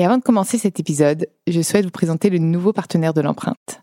Et avant de commencer cet épisode, je souhaite vous présenter le nouveau partenaire de l'empreinte.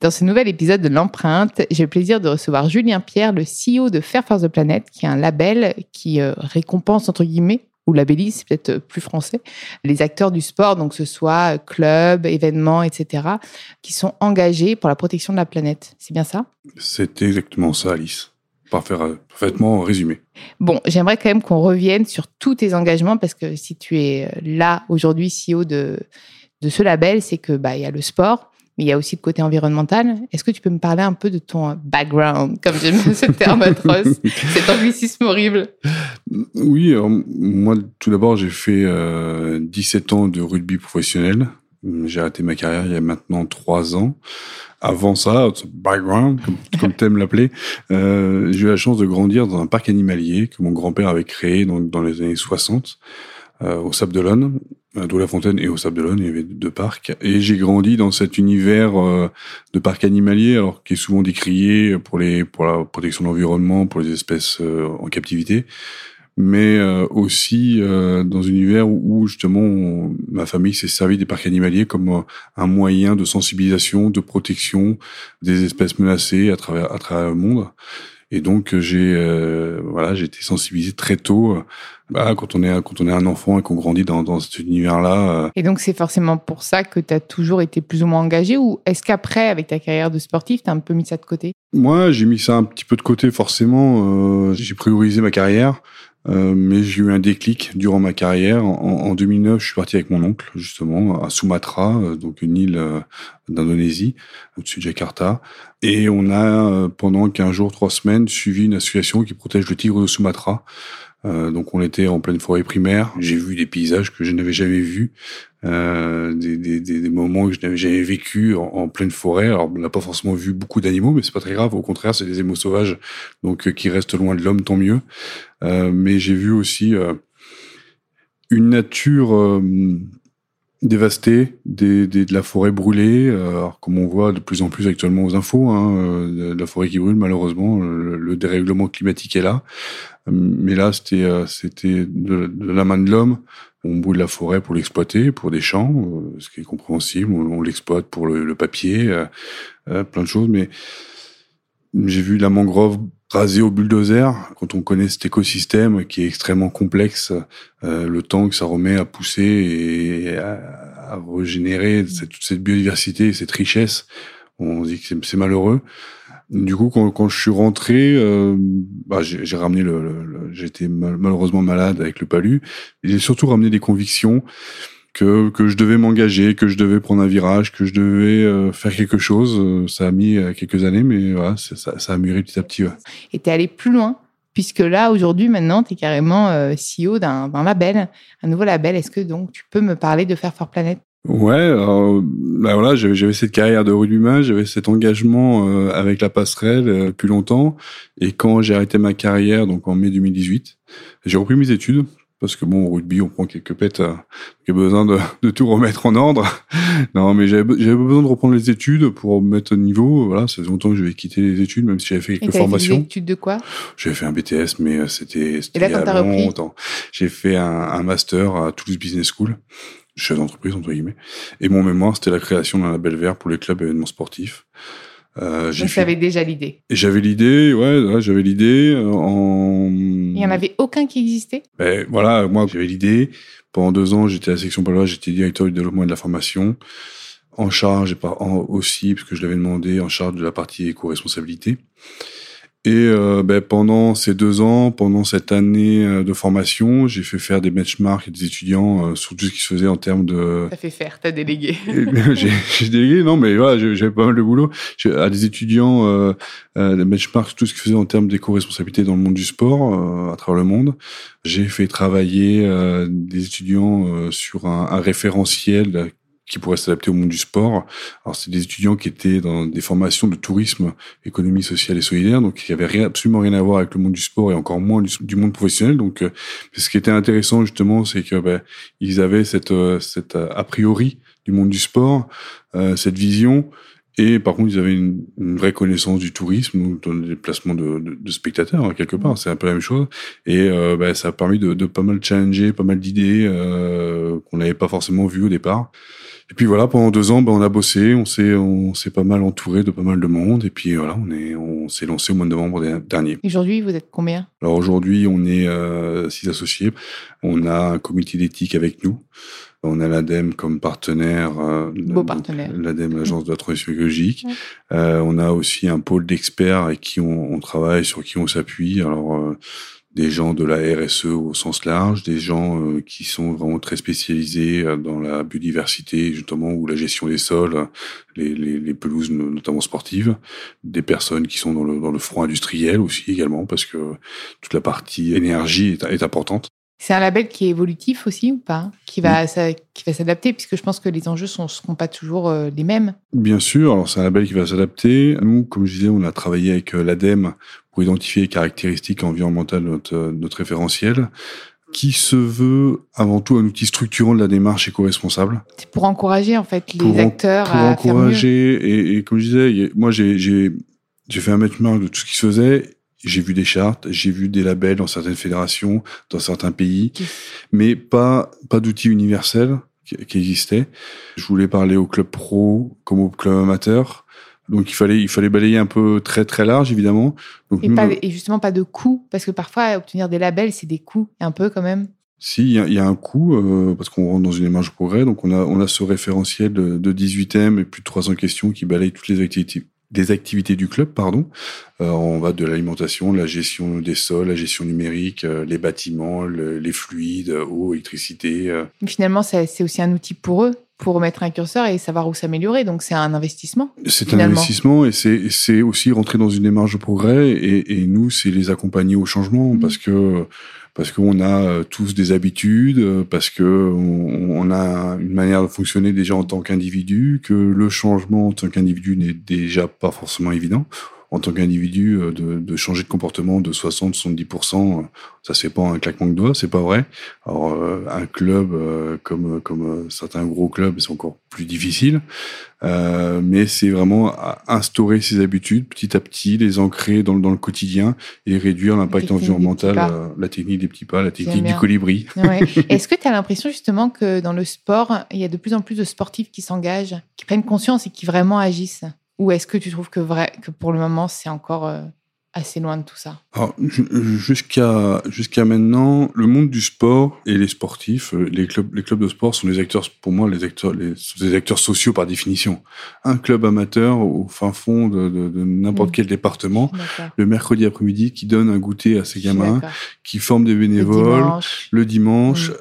Dans ce nouvel épisode de l'empreinte, j'ai le plaisir de recevoir Julien Pierre, le CEO de Fair for the Planet, qui est un label qui euh, récompense, entre guillemets, ou labellise, c'est peut-être plus français, les acteurs du sport, donc ce soit clubs, événements, etc., qui sont engagés pour la protection de la planète. C'est bien ça? C'est exactement ça, Alice. Parfaitement résumé. Bon, j'aimerais quand même qu'on revienne sur tous tes engagements parce que si tu es là aujourd'hui CEO de, de ce label, c'est que bah il y a le sport, mais il y a aussi le côté environnemental. Est-ce que tu peux me parler un peu de ton background, comme j'aime ce terme atroce, cet anglicisme horrible Oui, moi, tout d'abord, j'ai fait 17 euh, ans de rugby professionnel. J'ai arrêté ma carrière il y a maintenant trois ans. Avant ça, background, comme, comme t'aimes l'appeler, euh, j'ai eu la chance de grandir dans un parc animalier que mon grand-père avait créé donc, dans les années 60 euh, au Sable d'Olonne d'où la Fontaine et au Sable d'Olonne, il y avait deux parcs. Et j'ai grandi dans cet univers euh, de parc animalier, alors qui est souvent décrié pour les pour la protection de l'environnement, pour les espèces euh, en captivité, mais euh, aussi dans un univers où, justement ma famille s'est servi des parcs animaliers comme un moyen de sensibilisation, de protection des espèces menacées à travers à travers le monde. Et donc j'ai euh, voilà, j'ai été sensibilisé très tôt. Euh, bah, quand on est quand on est un enfant et qu'on grandit dans, dans cet univers-là. Euh. Et donc c'est forcément pour ça que tu as toujours été plus ou moins engagé ou est-ce qu'après avec ta carrière de sportif, tu as un peu mis ça de côté? Moi, j'ai mis ça un petit peu de côté forcément, j'ai priorisé ma carrière. Euh, mais j'ai eu un déclic durant ma carrière. En, en, 2009, je suis parti avec mon oncle, justement, à Sumatra, euh, donc une île euh, d'Indonésie, au-dessus de Jakarta. Et on a, pendant 15 jours, 3 semaines, suivi une association qui protège le tigre de Sumatra. Euh, donc on était en pleine forêt primaire. J'ai vu des paysages que je n'avais jamais vus, euh, des, des, des, moments que je n'avais jamais vécu en, pleine forêt. Alors on n'a pas forcément vu beaucoup d'animaux, mais c'est pas très grave. Au contraire, c'est des animaux sauvages, donc euh, qui restent loin de l'homme, tant mieux. Euh, mais j'ai vu aussi une nature dévastée, des, des, de la forêt brûlée, alors, comme on voit de plus en plus actuellement aux infos, hein, de la forêt qui brûle malheureusement, le dérèglement climatique est là. Mais là, c'était euh, c'était de, la main de l'homme. On brûle la forêt pour l'exploiter, pour des champs, euh, ce qui est compréhensible. On, l'exploite pour le, papier, euh, plein de choses. Mais j'ai vu la mangrove rasée au bulldozer. Quand on connaît cet écosystème qui est extrêmement complexe, le temps que ça remet à pousser et à, à régénérer cette, toute cette biodiversité, cette richesse, on dit que c'est malheureux. Du coup, quand, quand je suis rentré, euh, bah, j'ai ramené le, le, j'étais malheureusement malade avec le palu. J'ai surtout ramené des convictions que que je devais m'engager, que je devais prendre un virage, que je devais euh, faire quelque chose. Euh, ça a mis quelques années, mais voilà, ça, ça a mûri petit à petit. Ouais. Et t'es allé plus loin puisque là, aujourd'hui, maintenant, tu es carrément CEO d'un label, un nouveau label. Est-ce que donc tu peux me parler de Fair for Planet? Ouais, alors, bah voilà, j'avais, j'avais cette carrière de rugbyman, j'avais cet engagement euh, avec la passerelle euh, depuis longtemps. Et quand j'ai arrêté ma carrière, donc en mai 2018, j'ai repris mes études parce que bon, au rugby, on prend quelques pètes, euh, a besoin de, de, tout remettre en ordre. non, mais j'avais besoin de reprendre les études pour mettre au niveau. Voilà, ça fait longtemps que je vais quitter les études, même si j'avais fait quelques Et formations. Fait des études de quoi? J'avais fait un BTS, mais euh, c'était il y a longtemps. J'ai fait un, un master à Toulouse Business School, chef d'entreprise entre guillemets. Et mon mémoire, c'était la création d'un label vert pour les clubs et événements sportifs. Euh, Donc, fait- déjà l'idée. J'avais l'idée, ouais, ouais, j'avais l'idée euh, en. Il y en avait aucun qui existait? Ben, voilà, moi j'avais l'idée. Pendant deux ans, j'étais à la section Palois, j'étais directeur du développement et de la formation, en charge et par, en- aussi, parce que je l'avais demandé, en charge de la partie éco-responsabilité. Et euh, ben, pendant ces deux ans, pendant cette année euh, de formation, j'ai fait faire des benchmarks et des étudiants euh, sur tout ce qui se faisait en termes de, T'as fait faire, t'as délégué. et j'ai délégué, non, mais voilà, j'avais pas mal de boulot. J'ai- À des étudiants, euh, euh, des benchmarks, tout ce qu'ils faisaient en termes d'éco-responsabilité dans le monde du sport, euh, à travers le monde. J'ai fait travailler euh, des étudiants euh, sur un, un référentiel qui pourrait s'adapter au monde du sport. Alors, c'est des étudiants qui étaient dans des formations de tourisme, économie sociale et solidaire, donc il y avait absolument rien à voir avec le monde du sport et encore moins du, monde professionnel. Donc, euh, ce qui était intéressant justement, c'est que ben, ils avaient cette, euh, cette euh, a priori du monde du sport, euh, cette vision. Et par contre, ils avaient une, une vraie connaissance du tourisme, dans les déplacements de, de, de spectateurs, hein, quelque part. C'est un peu la même chose. Et euh, bah, ça a permis de, de pas mal challenger, pas mal d'idées euh, qu'on n'avait pas forcément vues au départ. Et puis voilà, pendant deux ans, bah, on a bossé, on s'est on s'est pas mal entouré de pas mal de monde. Et puis voilà, on est on s'est lancé au mois de novembre der- dernier. Aujourd'hui, vous êtes combien? Alors aujourd'hui, on est euh, six associés. On a un comité d'éthique avec nous. On a l'ADEME comme partenaire. euh, Beau partenaire. L'ADEME, l'agence de la transition écologique. Ouais. Euh, on a aussi un pôle d'experts avec qui on, on travaille, sur qui on s'appuie. Alors euh, des gens de la RSE au sens large, des gens euh, qui sont vraiment très spécialisés euh, dans la biodiversité justement ou la gestion des sols, les, les, les pelouses no- notamment sportives, des personnes qui sont dans le, dans le front industriel aussi également parce que toute la partie énergie est, est importante. C'est un label qui est évolutif aussi ou pas? Qui va, qui va s'adapter? Puisque je pense que les enjeux ne seront pas toujours euh, les mêmes. Bien sûr, alors c'est un label qui va s'adapter. Nous, comme je disais, on a travaillé avec l'ADEME pour identifier les caractéristiques environnementales de notre, euh, notre référentiel, qui se veut avant tout un outil structurant de la démarche éco-responsable. C'est pour encourager en fait les Pour en- acteurs pour à faire mieux. encourager et, et comme je disais, moi j'ai fait un benchmark de tout ce qui se faisait. J'ai vu des chartes, j'ai vu des labels dans certaines fédérations, dans certains pays, mais pas pas d'outils universels qui, qui existaient. Je voulais parler au club pro comme au club amateur. Donc il fallait il fallait balayer un peu très très large évidemment. Donc Et, nous, pas, le- et justement pas de coûts, parce que parfois obtenir des labels, c'est des coûts, un peu quand même. Si, il y y a un coût, euh, parce qu'on rentre dans une démarche progrès. Donc, on a, on a ce référentiel de, de 18 thèmes et plus de 300 questions qui balayent toutes les activités, des activités du club, pardon. Euh, on va de l'alimentation, la gestion des sols, la gestion numérique, euh, les bâtiments, le- les fluides, eau, électricité. euh. Finalement, c'est aussi un outil pour eux, pour mettre un curseur et savoir où s'améliorer. Donc c'est un investissement. C'est un investissement et c'est aussi rentrer dans une démarche de progrès et, et nous c'est les accompagner au changement Mhm. parce que parce qu'on a euh, tous des habitudes euh, parce que on, on a une manière de fonctionner déjà en tant qu'individu que le changement en tant qu'individu n'est déjà pas forcément évident en tant qu'individu euh, de, de changer de comportement de 60 70% euh, ça se fait pas en un claquement de doigts c'est pas vrai. Alors euh, un club euh, comme comme euh, certains gros clubs c'est encore plus difficile. Euh, mais c'est vraiment à instaurer ces habitudes petit à petit, les ancrer dans, le- dans le quotidien et réduire l'impact environnemental, euh, la technique des petits pas, la technique du colibri. Ouais. Est-ce que tu as l'impression justement que dans le sport, il y a de plus en plus de sportifs qui s'engagent, qui prennent conscience et qui vraiment agissent? Ou est-ce que tu trouves que, vrai, que pour le moment, c'est encore euh, assez loin de tout ça? Jusqu'à jusqu'à maintenant, le monde du sport et les sportifs, euh, les clubs, les clubs de sport sont des acteurs, pour moi, les acteurs, les, acteurs sociaux par définition. Un club amateur au fin fond de, de, de n'importe quel département, le mercredi après-midi, qui donne un goûter à ses gamins, qui forme des Le bénévoles, dimanche. le dimanche.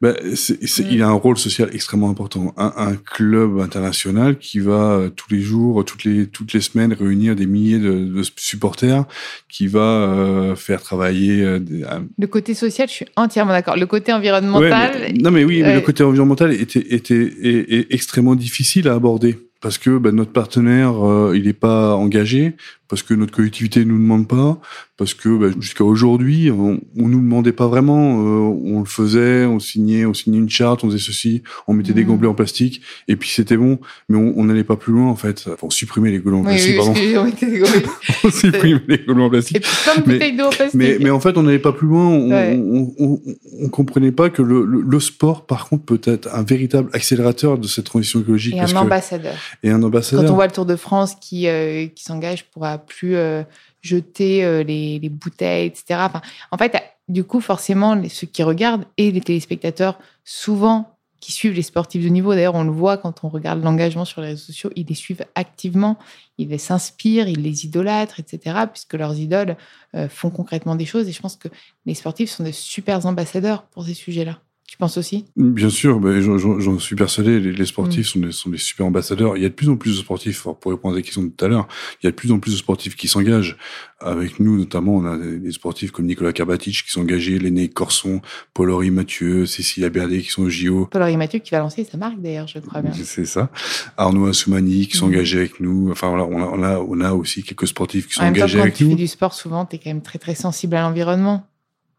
Ben, c'est- Mm. Il a un rôle social extrêmement important. Un, un club international qui va euh, tous les jours, toutes les toutes les semaines réunir des milliers de, de supporters, qui va euh, faire travailler. euh, des- Le côté social, je suis entièrement d'accord. Le côté Ouais, environnemental, mais- non mais oui, mais le côté environnemental était était est, est extrêmement difficile à aborder parce que ben, notre partenaire euh, il n'est pas engagé parce que notre collectivité nous demande pas, parce que bah, jusqu'à aujourd'hui, on, on nous demandait pas vraiment, euh, on le faisait, on signait, on signait une charte, on faisait ceci, on mettait des Mhm. gobelets en plastique, et puis c'était bon, mais on n'allait pas plus loin en fait. Enfin, on supprimait les gobelets en plastique, oui, pardon. on supprimait les gobelets en Et plastique. puis plein de Mais- d'eau en plastique. Mais, mais en fait, on n'allait pas plus loin. On, Ouais. on, on, on comprenait pas que le, le, le sport, par contre, peut être un véritable accélérateur de cette transition écologique. Et parce un que- ambassadeur. et un ambassadeur. Quand on voit le Tour de France qui, euh, qui s'engage pour à plus euh, jeter euh, les, les bouteilles, etc. Enfin, en fait, du coup, forcément, ceux qui regardent et les téléspectateurs, souvent, qui suivent les sportifs de niveau, d'ailleurs, on le voit quand on regarde l'engagement sur les réseaux sociaux, ils les suivent activement, ils les s'inspirent, ils les idolâtrent, etc., puisque leurs idoles euh, font concrètement des choses. Et je pense que les sportifs sont de super ambassadeurs pour ces sujets-là. Tu penses aussi? Bien sûr, ben, j'en- suis persuadé. Les, les Mm. sportifs sont, des, sont des super ambassadeurs. Il y a de plus en plus de sportifs, pour répondre à la question de tout à l'heure, il y a de plus en plus de sportifs qui s'engagent. Avec nous, notamment, on a des, des sportifs comme Nicolas Karbatic qui sont engagés, Léné Corson, Paul-Henri Mathieu, Cécilia Berdet qui sont au JO. Paul-Henri Mathieu qui va lancer sa marque, d'ailleurs, je crois bien. C'est ça. Arnaud Assoumani qui sont Mhm. engagés avec nous. Enfin voilà, on a, on a, on a aussi quelques sportifs qui sont En même temps, engagés quand avec tu nous. fais du sport, souvent, tu es quand même très, très sensible à l'environnement.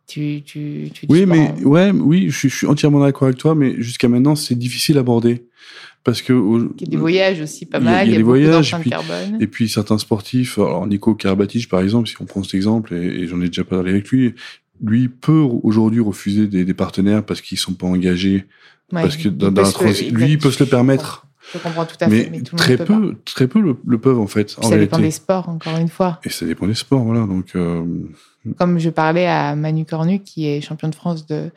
Tu, tu, tu Oui, mais prends- ouais, oui, je suis, je suis entièrement d'accord avec toi, mais jusqu'à maintenant, c'est difficile à aborder. Parce que Il y a des voyages aussi pas Il y a- mal, il y a il y a, des voyages, d'empreintes puis- carbone. et puis certains sportifs, alors Nico Karabatic par exemple, si on prend cet exemple, et, et j'en ai déjà parlé avec lui, lui peut aujourd'hui refuser des, des partenaires parce qu'ils sont pas engagés, Ouais, parce que dans, la transi- lui, il peut se le permettre, Je comprends tout à mais, fait, mais tout le très peut peu, très peu le, le peuvent en fait. Puis en ça dépend des sports, encore une fois. Et ça dépend des sports, voilà. Donc, euh, Comme je parlais à Manu Cornu, qui est champion de France de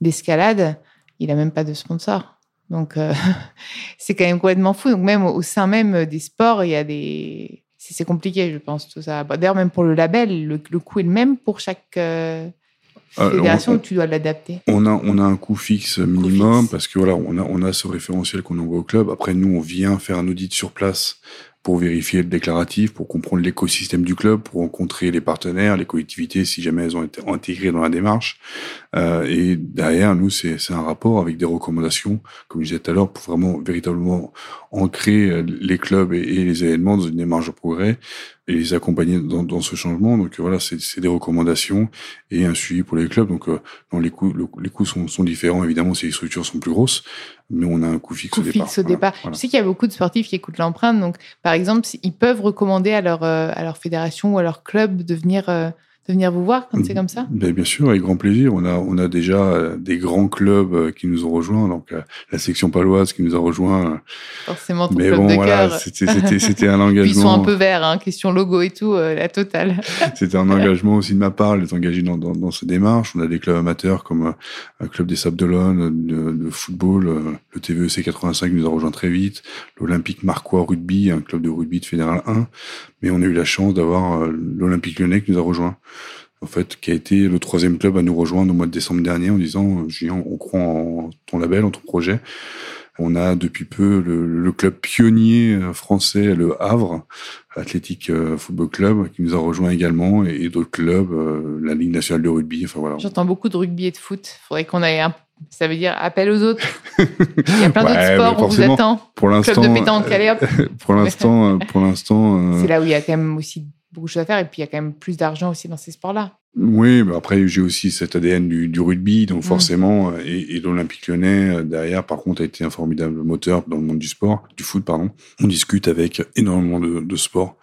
d'escalade, il a même pas de sponsor. Donc, euh, c'est quand même complètement fou. Donc, même au sein même des sports, il y a des... C'est compliqué, je pense, tout ça. D'ailleurs, même pour le label, le, le coût est le même pour chaque euh, fédération on- ou tu dois l'adapter On a, on a un coût fixe minimum fixe. parce que voilà, on a, on a ce référentiel qu'on envoie au club. Après, nous, on vient faire un audit sur place pour vérifier le déclaratif, pour comprendre l'écosystème du club, pour rencontrer les partenaires, les collectivités, si jamais elles ont été intégrées dans la démarche. Euh, et derrière, nous, c'est un rapport avec des recommandations, comme je disais tout à l'heure, pour vraiment véritablement ancrer euh, les clubs et, les événements dans une démarche de progrès et les accompagner dans, dans ce changement. Donc voilà, c'est des recommandations et un suivi pour les clubs. Donc euh, les coûts, le- les coûts sont, sont différents évidemment si les structures sont plus grosses, mais on a un coût fixe coût au départ. fixe au Voilà, départ. voilà. Je sais qu'il y a beaucoup de sportifs qui écoutent l'empreinte. Donc, par exemple, ils peuvent recommander à leur, euh, à leur fédération ou à leur club de venir, euh, de venir vous voir quand c'est comme ça? Ben, bien sûr, avec grand plaisir. On a, on a déjà euh, des grands clubs euh, qui nous ont rejoints. Donc, euh, la section paloise qui nous a rejoints. Forcément, ton Mais club bon, de voilà, c'était, un Puis ils sont un engagement. peu verts, hein, question logo et tout, euh, la totale. C'était un engagement aussi de ma part d'être engagé dans, dans, dans ces démarches. On a des clubs amateurs comme un club des Sables d'Olonne de, de football, le TVEC 85 nous a rejoint très vite, l'Olympique Marquois rugby, un club de rugby de Fédéral 1. Mais on a eu la chance d'avoir l'Olympique Lyonnais qui nous a rejoint. En fait, qui a été le troisième club à nous rejoindre au mois de décembre dernier en disant, euh, Julien, on croit en ton label, en ton projet. On a depuis peu le, le club pionnier euh, français, le Havre, Athletic euh, Football Club, qui nous a rejoint également, et, et d'autres clubs, la Ligue nationale de rugby. Enfin voilà. J'entends beaucoup de rugby et de foot. Faudrait qu'on aille un. Ça veut dire appel aux autres. Il y a plein Ouais, d'autres sports, on vous attend. Pour Club l'instant, de pétanque, allez hop. pour l'instant, pour l'instant, C'est là où il y a quand même aussi beaucoup de choses à faire et puis il y a quand même plus d'argent aussi dans ces sports-là. Oui, mais après j'ai aussi cet ADN du, du rugby, donc Mm. forcément, euh, et, et l'Olympique Lyonnais euh, derrière, par contre, a été un formidable moteur dans le monde du sport, du foot, pardon. On discute avec énormément de, de sports,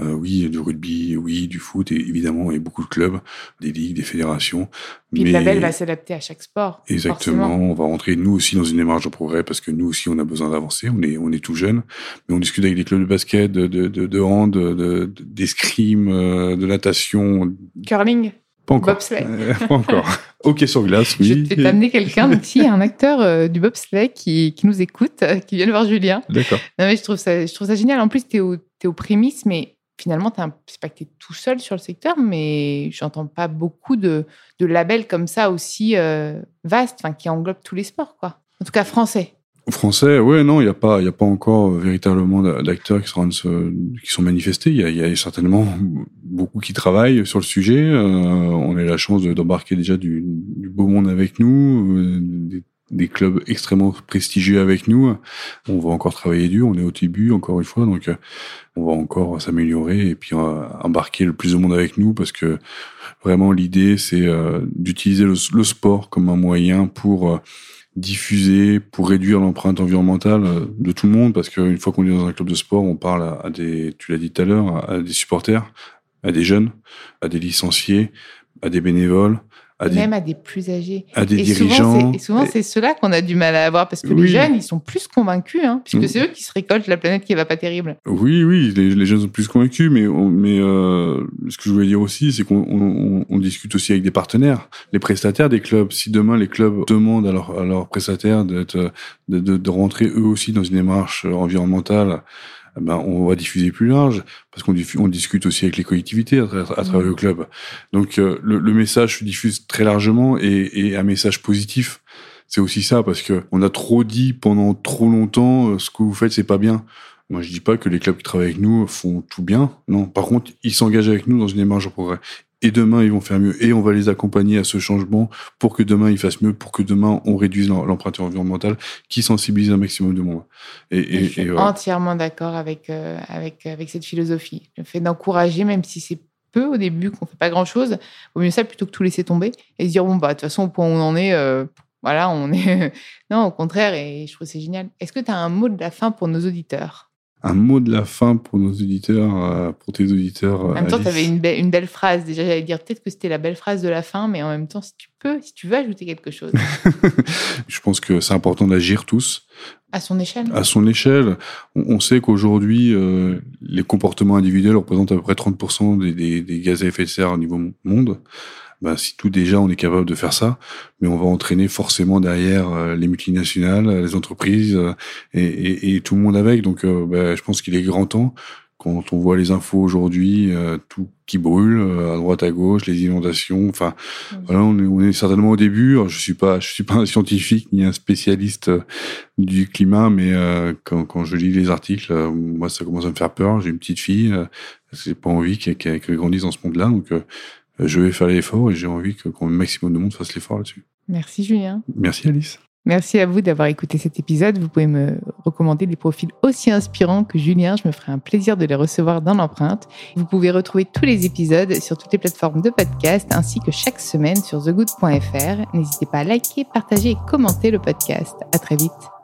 euh, oui, du rugby, oui, du foot, et évidemment, et beaucoup de clubs, des ligues, des fédérations. Puis le label va s'adapter à chaque sport. Exactement. forcément. On va rentrer nous aussi dans une démarche de progrès parce que nous aussi on a besoin d'avancer. On est on est tout jeune, mais on discute avec des clubs de basket, de de de, de hand, de de- d'escrime, euh, de natation. Curling, Pas encore. Bobsleigh. Euh, pas encore. Ok sur glace, oui. je vais t'amener quelqu'un, donc y a un acteur euh, du bobsleigh qui, qui nous écoute, euh, qui vient de voir Julien. D'accord. Non, mais je trouve ça, je trouve ça génial. En plus, tu es, aux prémices, mais finalement, c'est pas que tu es tout seul sur le secteur, mais j'entends pas beaucoup de, de labels comme ça aussi euh, vastes, qui englobent tous les sports, quoi. En tout cas, français. Français, ouais, non, il n'y a pas, a pas encore euh, véritablement d'a- d'acteurs qui sont, qui sont manifestés. Il y a, certainement beaucoup qui travaillent sur le sujet. Euh, on a la chance de- d'embarquer déjà du, du beau monde avec nous, euh, des des clubs extrêmement prestigieux avec nous. On va encore travailler dur, on est au début encore une fois, donc on va encore s'améliorer et puis embarquer le plus de monde avec nous parce que vraiment l'idée c'est d'utiliser le, le, sport comme un moyen pour diffuser pour réduire l'empreinte environnementale euh, de tout le monde parce qu'une fois qu'on est dans un club de sport, on parle à, des, tu l'as dit tout à l'heure, à des supporters, à des jeunes, à des licenciés, à des bénévoles, même à des plus âgés. À des dirigeants. et souvent, c'est ceux-là qu'on a du mal à avoir parce que les jeunes, ils sont plus convaincus, hein, puisque mm. c'est eux qui se récoltent la planète qui va pas terrible. Oui, oui, les, jeunes sont plus convaincus, mais, mais euh, ce que je voulais dire aussi, c'est qu'on on, discute aussi avec des partenaires, les prestataires des clubs. Si demain les clubs demandent à, leurs à leurs prestataires d'être, de, de, de rentrer eux aussi dans une démarche environnementale, ben, on va diffuser plus large parce qu'on on discute aussi avec les collectivités à, travers le club. Donc euh, le, message se diffuse très largement et, et un message positif. C'est aussi ça parce que on a trop dit pendant trop longtemps euh, ce que vous faites c'est pas bien. Moi, je dis pas que les clubs qui travaillent avec nous font tout bien. Non. Par contre, ils s'engagent avec nous dans une démarche de progrès et demain ils vont faire mieux et on va les accompagner à ce changement pour que demain ils fassent mieux, pour que demain on réduise l'empreinte environnementale qui sensibilise un maximum de monde. Et, je suis entièrement d'accord avec, euh, avec, avec cette philosophie. Le fait d'encourager, même si c'est peu au début, qu'on fait pas grand chose, vaut mieux ça plutôt que tout laisser tomber et se dire bon bah de toute façon au point où on en est, euh, voilà, on est. non, au contraire, et je trouve c'est génial. Est-ce que tu as un mot de la fin pour nos auditeurs? Un mot de la fin pour nos auditeurs, euh, pour tes auditeurs. En même temps, tu avais une, une, belle phrase. Déjà, j'allais dire peut-être que c'était la belle phrase de la fin, mais en même temps, si tu peux, si tu veux ajouter quelque chose. Je pense que c'est important d'agir tous. À son échelle. À son échelle. On, sait qu'aujourd'hui, euh, les comportements individuels représentent à peu près 30% des, des, des, gaz à effet de serre au niveau monde ben, si tout déjà on est capable de faire ça, mais on va entraîner forcément derrière euh, les multinationales, les entreprises euh, et, et, et, tout le monde avec. Donc ben, je pense qu'il est grand temps quand on voit les infos aujourd'hui, tout qui brûle à droite à gauche, les inondations. Enfin, voilà, on est, on est, certainement au début. je suis pas, je suis pas un scientifique ni un spécialiste du climat, mais quand, quand, je lis les articles, moi ça commence à me faire peur. J'ai une petite fille, j'ai pas envie qu'elle grandisse dans ce monde-là, donc je vais faire l'effort et j'ai envie que qu'un maximum de monde fasse l'effort là-dessus. Merci Julien. Merci Alice. Merci à vous d'avoir écouté cet épisode. Vous pouvez me recommander des profils aussi inspirants que Julien. Je me ferai un plaisir de les recevoir dans l'empreinte. Vous pouvez retrouver tous les épisodes sur toutes les plateformes de podcast ainsi que chaque semaine sur thegood.fr. N'hésitez pas à liker, partager et commenter le podcast. À très vite.